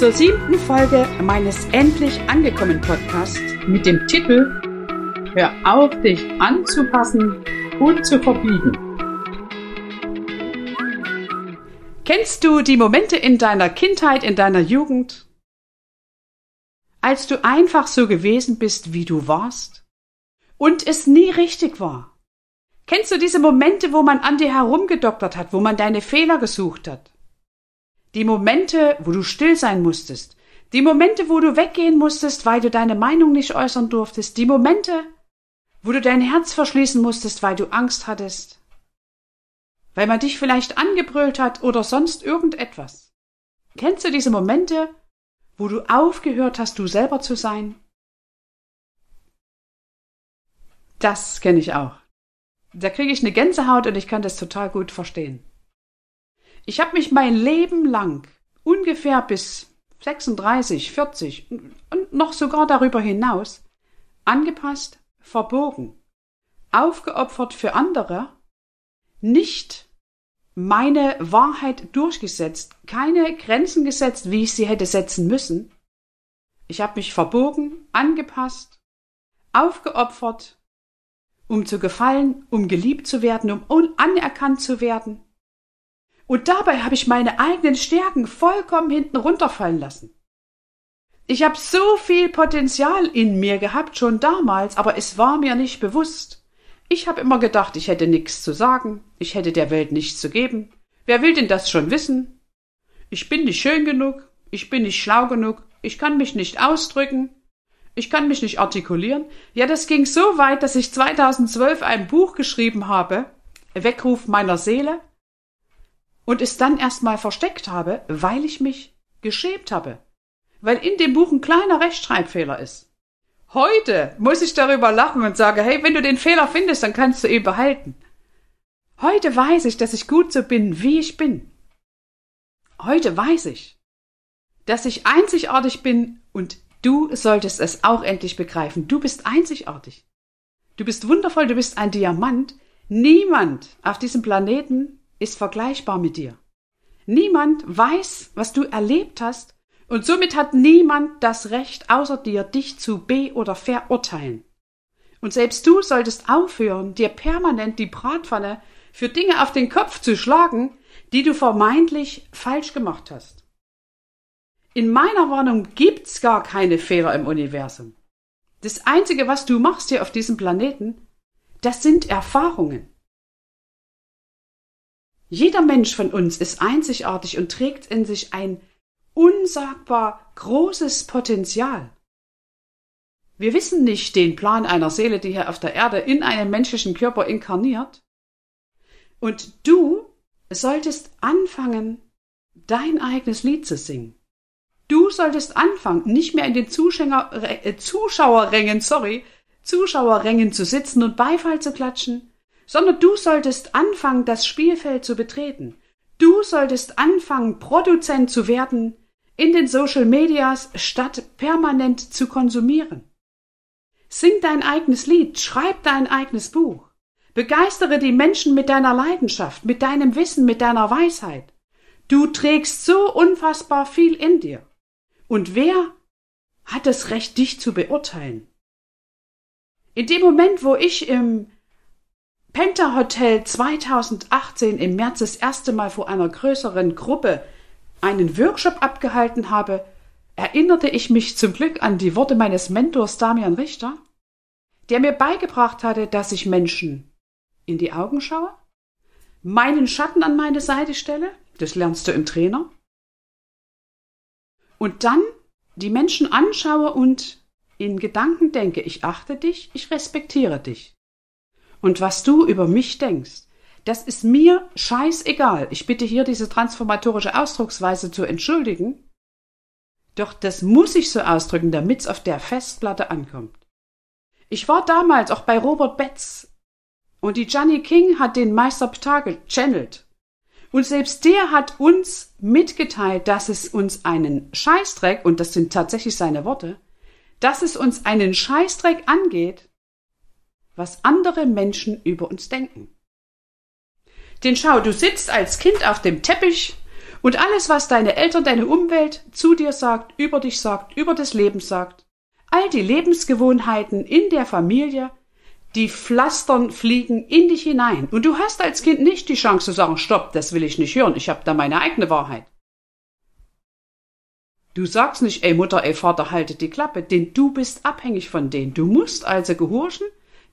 zur siebten Folge meines Endlich angekommen Podcasts mit dem Titel Hör auf, dich anzupassen und zu verbiegen. Kennst du die Momente in deiner Kindheit, in deiner Jugend, als du einfach so gewesen bist, wie du warst und es nie richtig war? Kennst du diese Momente, wo man an dir herumgedoktert hat, wo man deine Fehler gesucht hat? Die Momente, wo du still sein musstest. Die Momente, wo du weggehen musstest, weil du deine Meinung nicht äußern durftest. Die Momente, wo du dein Herz verschließen musstest, weil du Angst hattest. Weil man dich vielleicht angebrüllt hat oder sonst irgendetwas. Kennst du diese Momente, wo du aufgehört hast, du selber zu sein? Das kenne ich auch. Da kriege ich eine Gänsehaut und ich kann das total gut verstehen. Ich habe mich mein Leben lang, ungefähr bis 36, 40 und noch sogar darüber hinaus, angepasst, verbogen, aufgeopfert für andere, nicht meine Wahrheit durchgesetzt, keine Grenzen gesetzt, wie ich sie hätte setzen müssen. Ich habe mich verbogen, angepasst, aufgeopfert, um zu gefallen, um geliebt zu werden, um anerkannt zu werden. Und dabei habe ich meine eigenen Stärken vollkommen hinten runterfallen lassen. Ich habe so viel Potenzial in mir gehabt schon damals, aber es war mir nicht bewusst. Ich habe immer gedacht, ich hätte nichts zu sagen, ich hätte der Welt nichts zu geben. Wer will denn das schon wissen? Ich bin nicht schön genug, ich bin nicht schlau genug, ich kann mich nicht ausdrücken, ich kann mich nicht artikulieren. Ja, das ging so weit, dass ich 2012 ein Buch geschrieben habe, Weckruf meiner Seele, und es dann erstmal versteckt habe, weil ich mich geschämt habe. Weil in dem Buch ein kleiner Rechtschreibfehler ist. Heute muss ich darüber lachen und sage, hey, wenn du den Fehler findest, dann kannst du ihn behalten. Heute weiß ich, dass ich gut so bin, wie ich bin. Heute weiß ich, dass ich einzigartig bin und du solltest es auch endlich begreifen. Du bist einzigartig. Du bist wundervoll, du bist ein Diamant. Niemand auf diesem Planeten ist vergleichbar mit dir. Niemand weiß, was du erlebt hast, und somit hat niemand das Recht außer dir, dich zu be- oder verurteilen. Und selbst du solltest aufhören, dir permanent die Bratpfanne für Dinge auf den Kopf zu schlagen, die du vermeintlich falsch gemacht hast. In meiner Warnung gibt's gar keine Fehler im Universum. Das einzige, was du machst hier auf diesem Planeten, das sind Erfahrungen. Jeder Mensch von uns ist einzigartig und trägt in sich ein unsagbar großes Potenzial. Wir wissen nicht den Plan einer Seele, die hier auf der Erde in einem menschlichen Körper inkarniert. Und du solltest anfangen, dein eigenes Lied zu singen. Du solltest anfangen, nicht mehr in den äh, Zuschauerrängen, sorry, Zuschauerrängen zu sitzen und Beifall zu klatschen, sondern du solltest anfangen, das Spielfeld zu betreten. Du solltest anfangen, Produzent zu werden in den Social Medias, statt permanent zu konsumieren. Sing dein eigenes Lied, schreib dein eigenes Buch. Begeistere die Menschen mit deiner Leidenschaft, mit deinem Wissen, mit deiner Weisheit. Du trägst so unfassbar viel in dir. Und wer hat das Recht, dich zu beurteilen? In dem Moment, wo ich im Penta Hotel 2018 im März das erste Mal vor einer größeren Gruppe einen Workshop abgehalten habe, erinnerte ich mich zum Glück an die Worte meines Mentors Damian Richter, der mir beigebracht hatte, dass ich Menschen in die Augen schaue, meinen Schatten an meine Seite stelle, das lernst du im Trainer, und dann die Menschen anschaue und in Gedanken denke, ich achte dich, ich respektiere dich. Und was du über mich denkst, das ist mir scheißegal. Ich bitte hier diese transformatorische Ausdrucksweise zu entschuldigen. Doch das muss ich so ausdrücken, damit's auf der Festplatte ankommt. Ich war damals auch bei Robert Betz und die Johnny King hat den Meister Ptar gechannelt. Und selbst der hat uns mitgeteilt, dass es uns einen Scheißdreck, und das sind tatsächlich seine Worte, dass es uns einen Scheißdreck angeht, was andere Menschen über uns denken. Denn schau, du sitzt als Kind auf dem Teppich und alles, was deine Eltern, deine Umwelt zu dir sagt, über dich sagt, über das Leben sagt, all die Lebensgewohnheiten in der Familie, die Pflastern fliegen in dich hinein. Und du hast als Kind nicht die Chance zu sagen, stopp, das will ich nicht hören, ich habe da meine eigene Wahrheit. Du sagst nicht, ey Mutter, ey Vater, haltet die Klappe, denn du bist abhängig von denen. Du musst also gehorchen,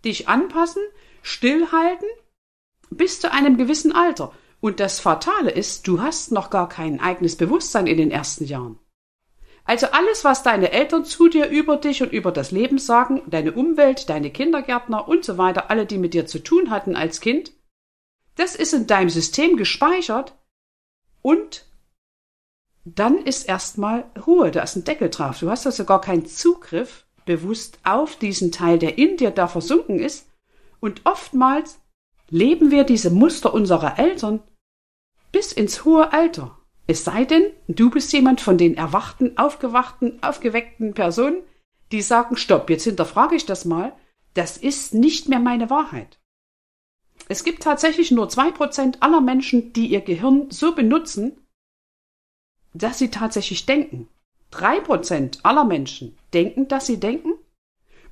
dich anpassen, stillhalten, bis zu einem gewissen Alter. Und das Fatale ist, du hast noch gar kein eigenes Bewusstsein in den ersten Jahren. Also alles, was deine Eltern zu dir über dich und über das Leben sagen, deine Umwelt, deine Kindergärtner und so weiter, alle, die mit dir zu tun hatten als Kind, das ist in deinem System gespeichert und dann ist erstmal Ruhe, da ist ein Deckel drauf. Du hast also gar keinen Zugriff bewusst auf diesen Teil, der in dir da versunken ist. Und oftmals leben wir diese Muster unserer Eltern bis ins hohe Alter. Es sei denn, du bist jemand von den erwachten, aufgewachten, aufgeweckten Personen, die sagen, stopp, jetzt hinterfrage ich das mal, das ist nicht mehr meine Wahrheit. Es gibt tatsächlich nur zwei Prozent aller Menschen, die ihr Gehirn so benutzen, dass sie tatsächlich denken. Drei Prozent aller Menschen denken, dass sie denken.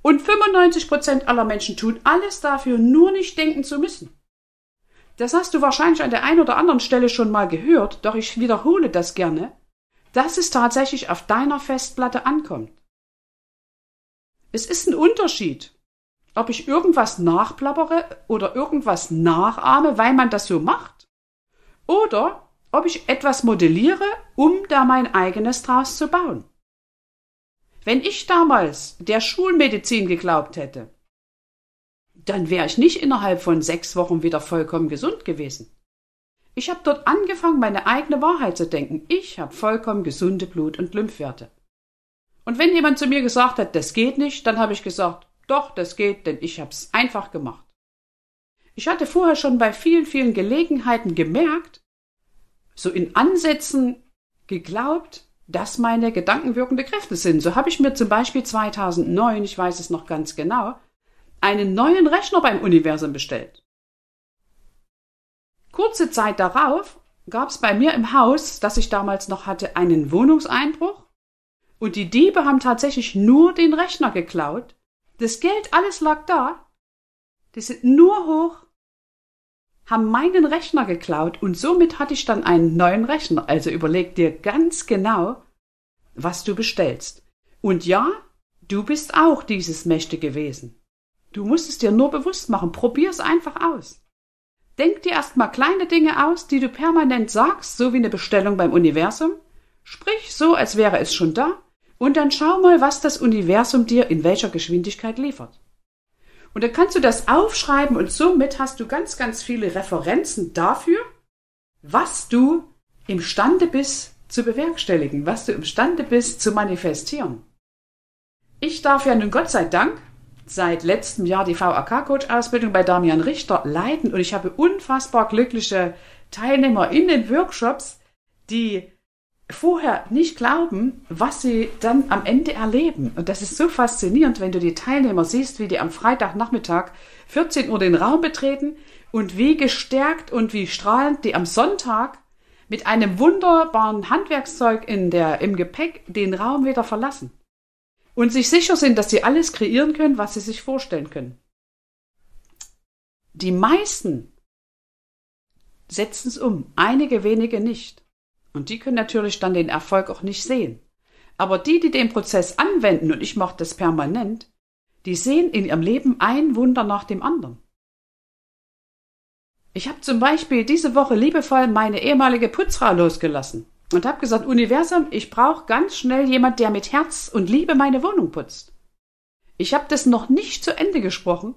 Und 95 Prozent aller Menschen tun alles dafür, nur nicht denken zu müssen. Das hast du wahrscheinlich an der einen oder anderen Stelle schon mal gehört, doch ich wiederhole das gerne, dass es tatsächlich auf deiner Festplatte ankommt. Es ist ein Unterschied, ob ich irgendwas nachplappere oder irgendwas nachahme, weil man das so macht, oder ob ich etwas modelliere, um da mein eigenes draus zu bauen. Wenn ich damals der Schulmedizin geglaubt hätte, dann wäre ich nicht innerhalb von sechs Wochen wieder vollkommen gesund gewesen. Ich habe dort angefangen, meine eigene Wahrheit zu denken. Ich habe vollkommen gesunde Blut- und Lymphwerte. Und wenn jemand zu mir gesagt hat, das geht nicht, dann habe ich gesagt, doch, das geht, denn ich habe es einfach gemacht. Ich hatte vorher schon bei vielen, vielen Gelegenheiten gemerkt, so in Ansätzen geglaubt, dass meine Gedanken wirkende Kräfte sind. So habe ich mir zum Beispiel 2009, ich weiß es noch ganz genau, einen neuen Rechner beim Universum bestellt. Kurze Zeit darauf gab es bei mir im Haus, das ich damals noch hatte, einen Wohnungseinbruch und die Diebe haben tatsächlich nur den Rechner geklaut. Das Geld, alles lag da. Die sind nur hoch haben meinen Rechner geklaut und somit hatte ich dann einen neuen Rechner. Also überleg dir ganz genau, was du bestellst. Und ja, du bist auch dieses mächtige Wesen. Du musst es dir nur bewusst machen. Probier es einfach aus. Denk dir erstmal kleine Dinge aus, die du permanent sagst, so wie eine Bestellung beim Universum. Sprich so, als wäre es schon da. Und dann schau mal, was das Universum dir in welcher Geschwindigkeit liefert. Und dann kannst du das aufschreiben und somit hast du ganz, ganz viele Referenzen dafür, was du imstande bist zu bewerkstelligen, was du imstande bist zu manifestieren. Ich darf ja nun Gott sei Dank seit letztem Jahr die VAK-Coach-Ausbildung bei Damian Richter leiten und ich habe unfassbar glückliche Teilnehmer in den Workshops, die vorher nicht glauben, was sie dann am Ende erleben. Und das ist so faszinierend, wenn du die Teilnehmer siehst, wie die am Freitagnachmittag 14 Uhr den Raum betreten und wie gestärkt und wie strahlend die am Sonntag mit einem wunderbaren Handwerkszeug in der, im Gepäck den Raum wieder verlassen und sich sicher sind, dass sie alles kreieren können, was sie sich vorstellen können. Die meisten setzen es um, einige wenige nicht. Und die können natürlich dann den Erfolg auch nicht sehen. Aber die, die den Prozess anwenden, und ich mache das permanent, die sehen in ihrem Leben ein Wunder nach dem anderen. Ich habe zum Beispiel diese Woche liebevoll meine ehemalige Putzfrau losgelassen und habe gesagt, Universum, ich brauche ganz schnell jemand, der mit Herz und Liebe meine Wohnung putzt. Ich habe das noch nicht zu Ende gesprochen.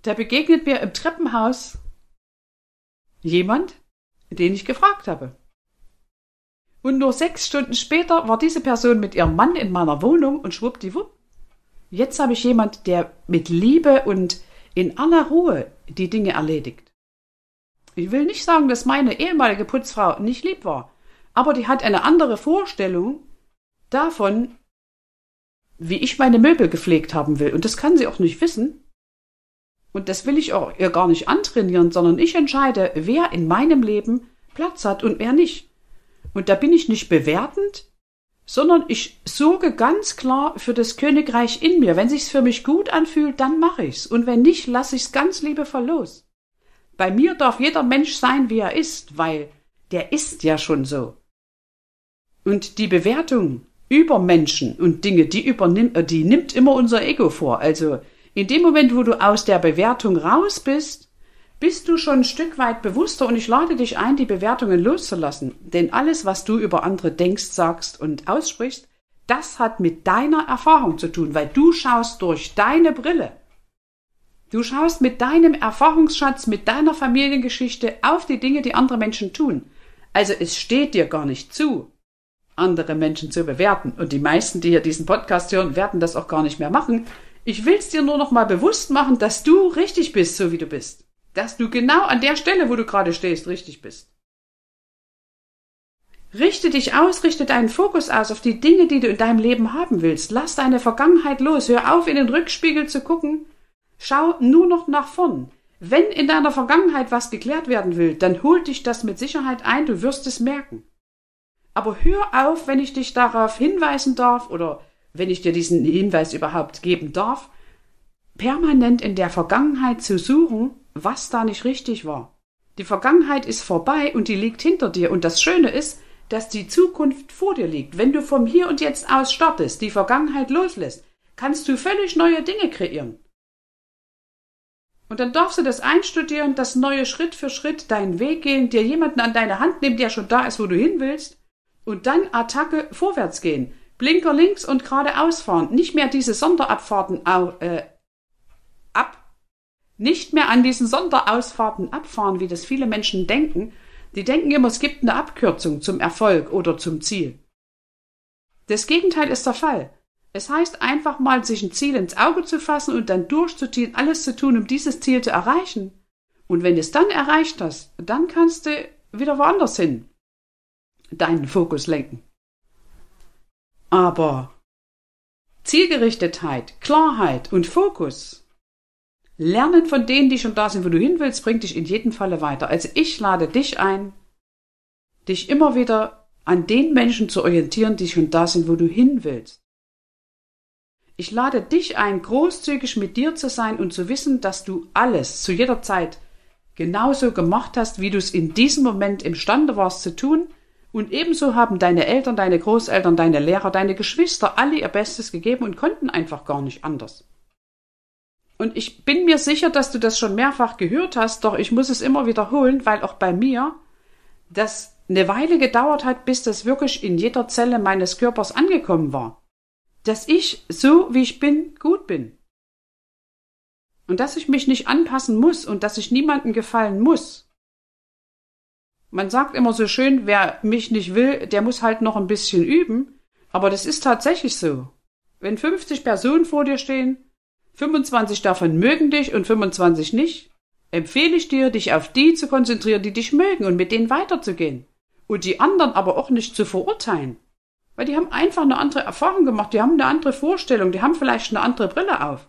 Da begegnet mir im Treppenhaus jemand, den ich gefragt habe. Und nur sechs Stunden später war diese Person mit ihrem Mann in meiner Wohnung und schwuppdiwupp. Jetzt habe ich jemand, der mit Liebe und in aller Ruhe die Dinge erledigt. Ich will nicht sagen, dass meine ehemalige Putzfrau nicht lieb war, aber die hat eine andere Vorstellung davon, wie ich meine Möbel gepflegt haben will. Und das kann sie auch nicht wissen. Und das will ich auch ihr gar nicht antrainieren, sondern ich entscheide, wer in meinem Leben Platz hat und wer nicht. Und da bin ich nicht bewertend, sondern ich sorge ganz klar für das Königreich in mir. Wenn sich's für mich gut anfühlt, dann mache ich's. Und wenn nicht, lasse ich's ganz liebevoll los. Bei mir darf jeder Mensch sein, wie er ist, weil der ist ja schon so. Und die Bewertung über Menschen und Dinge, die übernimmt, äh, die nimmt immer unser Ego vor. Also in dem Moment, wo du aus der Bewertung raus bist, bist du schon ein Stück weit bewusster und ich lade dich ein, die Bewertungen loszulassen. Denn alles, was du über andere denkst, sagst und aussprichst, das hat mit deiner Erfahrung zu tun, weil du schaust durch deine Brille. Du schaust mit deinem Erfahrungsschatz, mit deiner Familiengeschichte auf die Dinge, die andere Menschen tun. Also es steht dir gar nicht zu, andere Menschen zu bewerten. Und die meisten, die hier diesen Podcast hören, werden das auch gar nicht mehr machen. Ich will es dir nur noch mal bewusst machen, dass du richtig bist, so wie du bist dass du genau an der Stelle, wo du gerade stehst, richtig bist. Richte dich aus, richte deinen Fokus aus auf die Dinge, die du in deinem Leben haben willst. Lass deine Vergangenheit los. Hör auf, in den Rückspiegel zu gucken. Schau nur noch nach vorn. Wenn in deiner Vergangenheit was geklärt werden will, dann holt dich das mit Sicherheit ein, du wirst es merken. Aber hör auf, wenn ich dich darauf hinweisen darf oder wenn ich dir diesen Hinweis überhaupt geben darf, permanent in der Vergangenheit zu suchen, was da nicht richtig war. Die Vergangenheit ist vorbei und die liegt hinter dir. Und das Schöne ist, dass die Zukunft vor dir liegt. Wenn du vom Hier und Jetzt aus startest, die Vergangenheit loslässt, kannst du völlig neue Dinge kreieren. Und dann darfst du das einstudieren, das neue Schritt für Schritt deinen Weg gehen, dir jemanden an deine Hand nehmen, der schon da ist, wo du hin willst, und dann Attacke vorwärts gehen. Blinker links und geradeaus fahren. Nicht mehr diese Sonderabfahrten äh, nicht mehr an diesen Sonderausfahrten abfahren, wie das viele Menschen denken. Die denken immer, es gibt eine Abkürzung zum Erfolg oder zum Ziel. Das Gegenteil ist der Fall. Es heißt einfach mal, sich ein Ziel ins Auge zu fassen und dann durchzuziehen, alles zu tun, um dieses Ziel zu erreichen. Und wenn es dann erreicht hast, dann kannst du wieder woanders hin deinen Fokus lenken. Aber Zielgerichtetheit, Klarheit und Fokus Lernen von denen, die schon da sind, wo du hin willst, bringt dich in jedem Falle weiter. Also ich lade dich ein, dich immer wieder an den Menschen zu orientieren, die schon da sind, wo du hin willst. Ich lade dich ein, großzügig mit dir zu sein und zu wissen, dass du alles zu jeder Zeit genauso gemacht hast, wie du es in diesem Moment imstande warst zu tun. Und ebenso haben deine Eltern, deine Großeltern, deine Lehrer, deine Geschwister alle ihr Bestes gegeben und konnten einfach gar nicht anders. Und ich bin mir sicher, dass du das schon mehrfach gehört hast, doch ich muss es immer wiederholen, weil auch bei mir das eine Weile gedauert hat, bis das wirklich in jeder Zelle meines Körpers angekommen war. Dass ich, so wie ich bin, gut bin. Und dass ich mich nicht anpassen muss und dass ich niemandem gefallen muss. Man sagt immer so schön, wer mich nicht will, der muss halt noch ein bisschen üben. Aber das ist tatsächlich so. Wenn 50 Personen vor dir stehen, 25 davon mögen dich und 25 nicht, empfehle ich dir, dich auf die zu konzentrieren, die dich mögen und mit denen weiterzugehen. Und die anderen aber auch nicht zu verurteilen. Weil die haben einfach eine andere Erfahrung gemacht, die haben eine andere Vorstellung, die haben vielleicht eine andere Brille auf.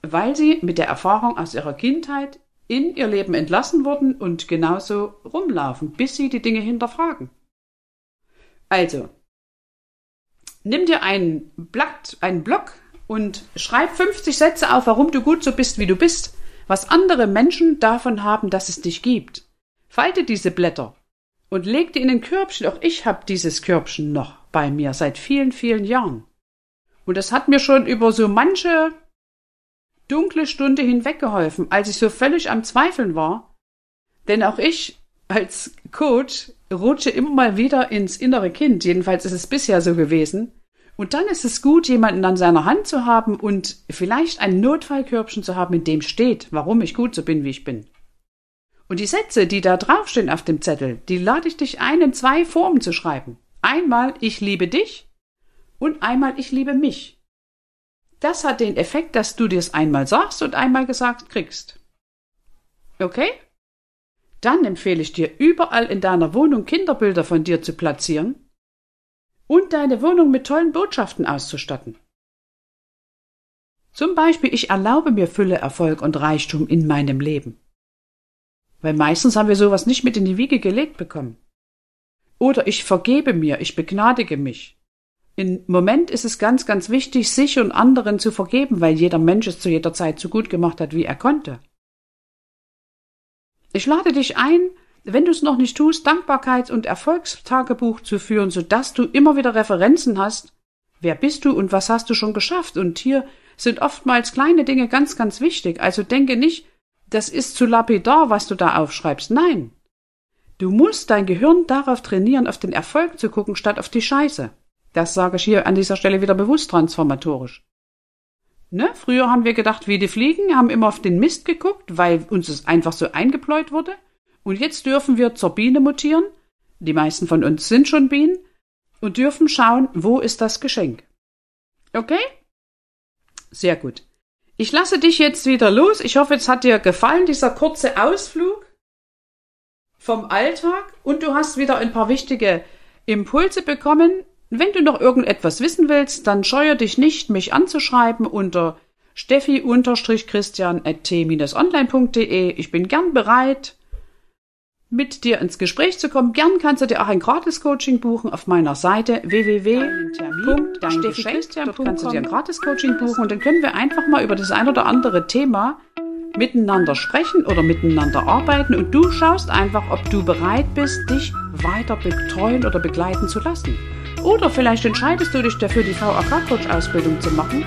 Weil sie mit der Erfahrung aus ihrer Kindheit in ihr Leben entlassen wurden und genauso rumlaufen, bis sie die Dinge hinterfragen. Also, nimm dir ein Blatt, einen Block und schreib 50 Sätze auf, warum du gut so bist, wie du bist, was andere Menschen davon haben, dass es dich gibt. Falte diese Blätter und leg die in ein Körbchen. Auch ich habe dieses Körbchen noch bei mir seit vielen, vielen Jahren. Und das hat mir schon über so manche dunkle Stunde hinweggeholfen, als ich so völlig am Zweifeln war. Denn auch ich als Coach rutsche immer mal wieder ins innere Kind. Jedenfalls ist es bisher so gewesen. Und dann ist es gut, jemanden an seiner Hand zu haben und vielleicht ein Notfallkörbchen zu haben, in dem steht, warum ich gut so bin, wie ich bin. Und die Sätze, die da draufstehen auf dem Zettel, die lade ich dich ein, in zwei Formen zu schreiben. Einmal ich liebe dich und einmal ich liebe mich. Das hat den Effekt, dass du dir es einmal sagst und einmal gesagt kriegst. Okay? Dann empfehle ich dir, überall in deiner Wohnung Kinderbilder von dir zu platzieren und deine Wohnung mit tollen Botschaften auszustatten. Zum Beispiel, ich erlaube mir Fülle, Erfolg und Reichtum in meinem Leben. Weil meistens haben wir sowas nicht mit in die Wiege gelegt bekommen. Oder ich vergebe mir, ich begnadige mich. Im Moment ist es ganz, ganz wichtig, sich und anderen zu vergeben, weil jeder Mensch es zu jeder Zeit so gut gemacht hat, wie er konnte. Ich lade dich ein, wenn du es noch nicht tust, Dankbarkeits- und Erfolgstagebuch zu führen, sodass du immer wieder Referenzen hast. Wer bist du und was hast du schon geschafft? Und hier sind oftmals kleine Dinge ganz, ganz wichtig. Also denke nicht, das ist zu lapidar, was du da aufschreibst. Nein. Du musst dein Gehirn darauf trainieren, auf den Erfolg zu gucken, statt auf die Scheiße. Das sage ich hier an dieser Stelle wieder bewusst transformatorisch. Ne? Früher haben wir gedacht, wie die Fliegen, haben immer auf den Mist geguckt, weil uns es einfach so eingepläut wurde. Und jetzt dürfen wir zur Biene mutieren. Die meisten von uns sind schon Bienen und dürfen schauen, wo ist das Geschenk. Okay? Sehr gut. Ich lasse dich jetzt wieder los. Ich hoffe, es hat dir gefallen, dieser kurze Ausflug vom Alltag und du hast wieder ein paar wichtige Impulse bekommen. Wenn du noch irgendetwas wissen willst, dann scheue dich nicht, mich anzuschreiben unter steffi-christian.t-online.de. Ich bin gern bereit, mit dir ins Gespräch zu kommen. Gern kannst du dir auch ein Gratis-Coaching buchen auf meiner Seite www.steffi-christian. Dort kannst du dir ein Gratis-Coaching buchen und dann können wir einfach mal über das ein oder andere Thema miteinander sprechen oder miteinander arbeiten und du schaust einfach, ob du bereit bist, dich weiter betreuen oder begleiten zu lassen. Oder vielleicht entscheidest du dich dafür, die VAK-Coach-Ausbildung zu machen,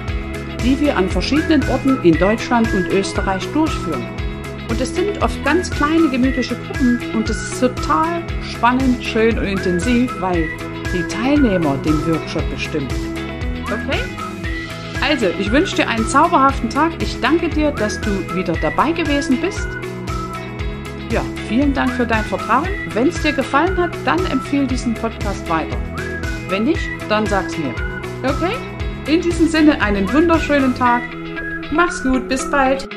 die wir an verschiedenen Orten in Deutschland und Österreich durchführen. Und es sind oft ganz kleine, gemütliche Gruppen und es ist total spannend, schön und intensiv, weil die Teilnehmer den Workshop bestimmen. Okay? Also, ich wünsche dir einen zauberhaften Tag. Ich danke dir, dass du wieder dabei gewesen bist. Ja, vielen Dank für dein Vertrauen. Wenn es dir gefallen hat, dann empfehle diesen Podcast weiter. Wenn nicht, dann sag's mir. Okay? In diesem Sinne einen wunderschönen Tag. Mach's gut, bis bald.